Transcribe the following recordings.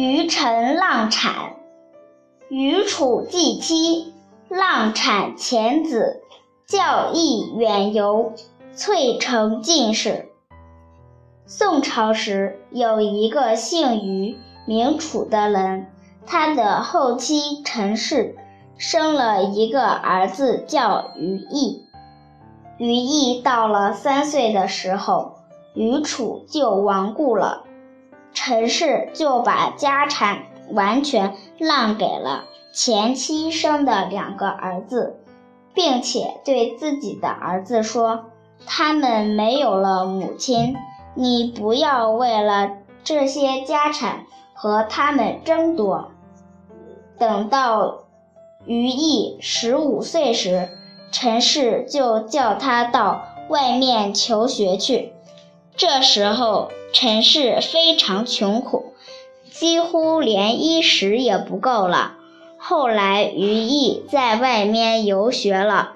虞臣浪产，虞楚继妻，浪产前子，教义远游，遂成进士。宋朝时有一个姓于、名楚的人，他的后妻陈氏生了一个儿子，叫于义。于义到了三岁的时候，于楚就亡故了。陈氏就把家产完全让给了前妻生的两个儿子，并且对自己的儿子说：“他们没有了母亲，你不要为了这些家产和他们争夺。”等到于毅十五岁时，陈氏就叫他到外面求学去。这时候，陈氏非常穷苦，几乎连衣食也不够了。后来，于毅在外面游学了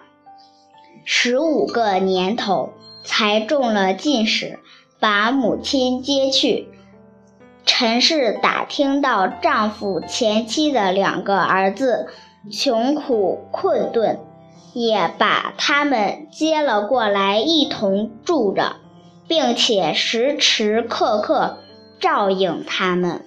十五个年头，才中了进士，把母亲接去。陈氏打听到丈夫前妻的两个儿子穷苦困顿，也把他们接了过来，一同住着。并且时时刻刻照应他们。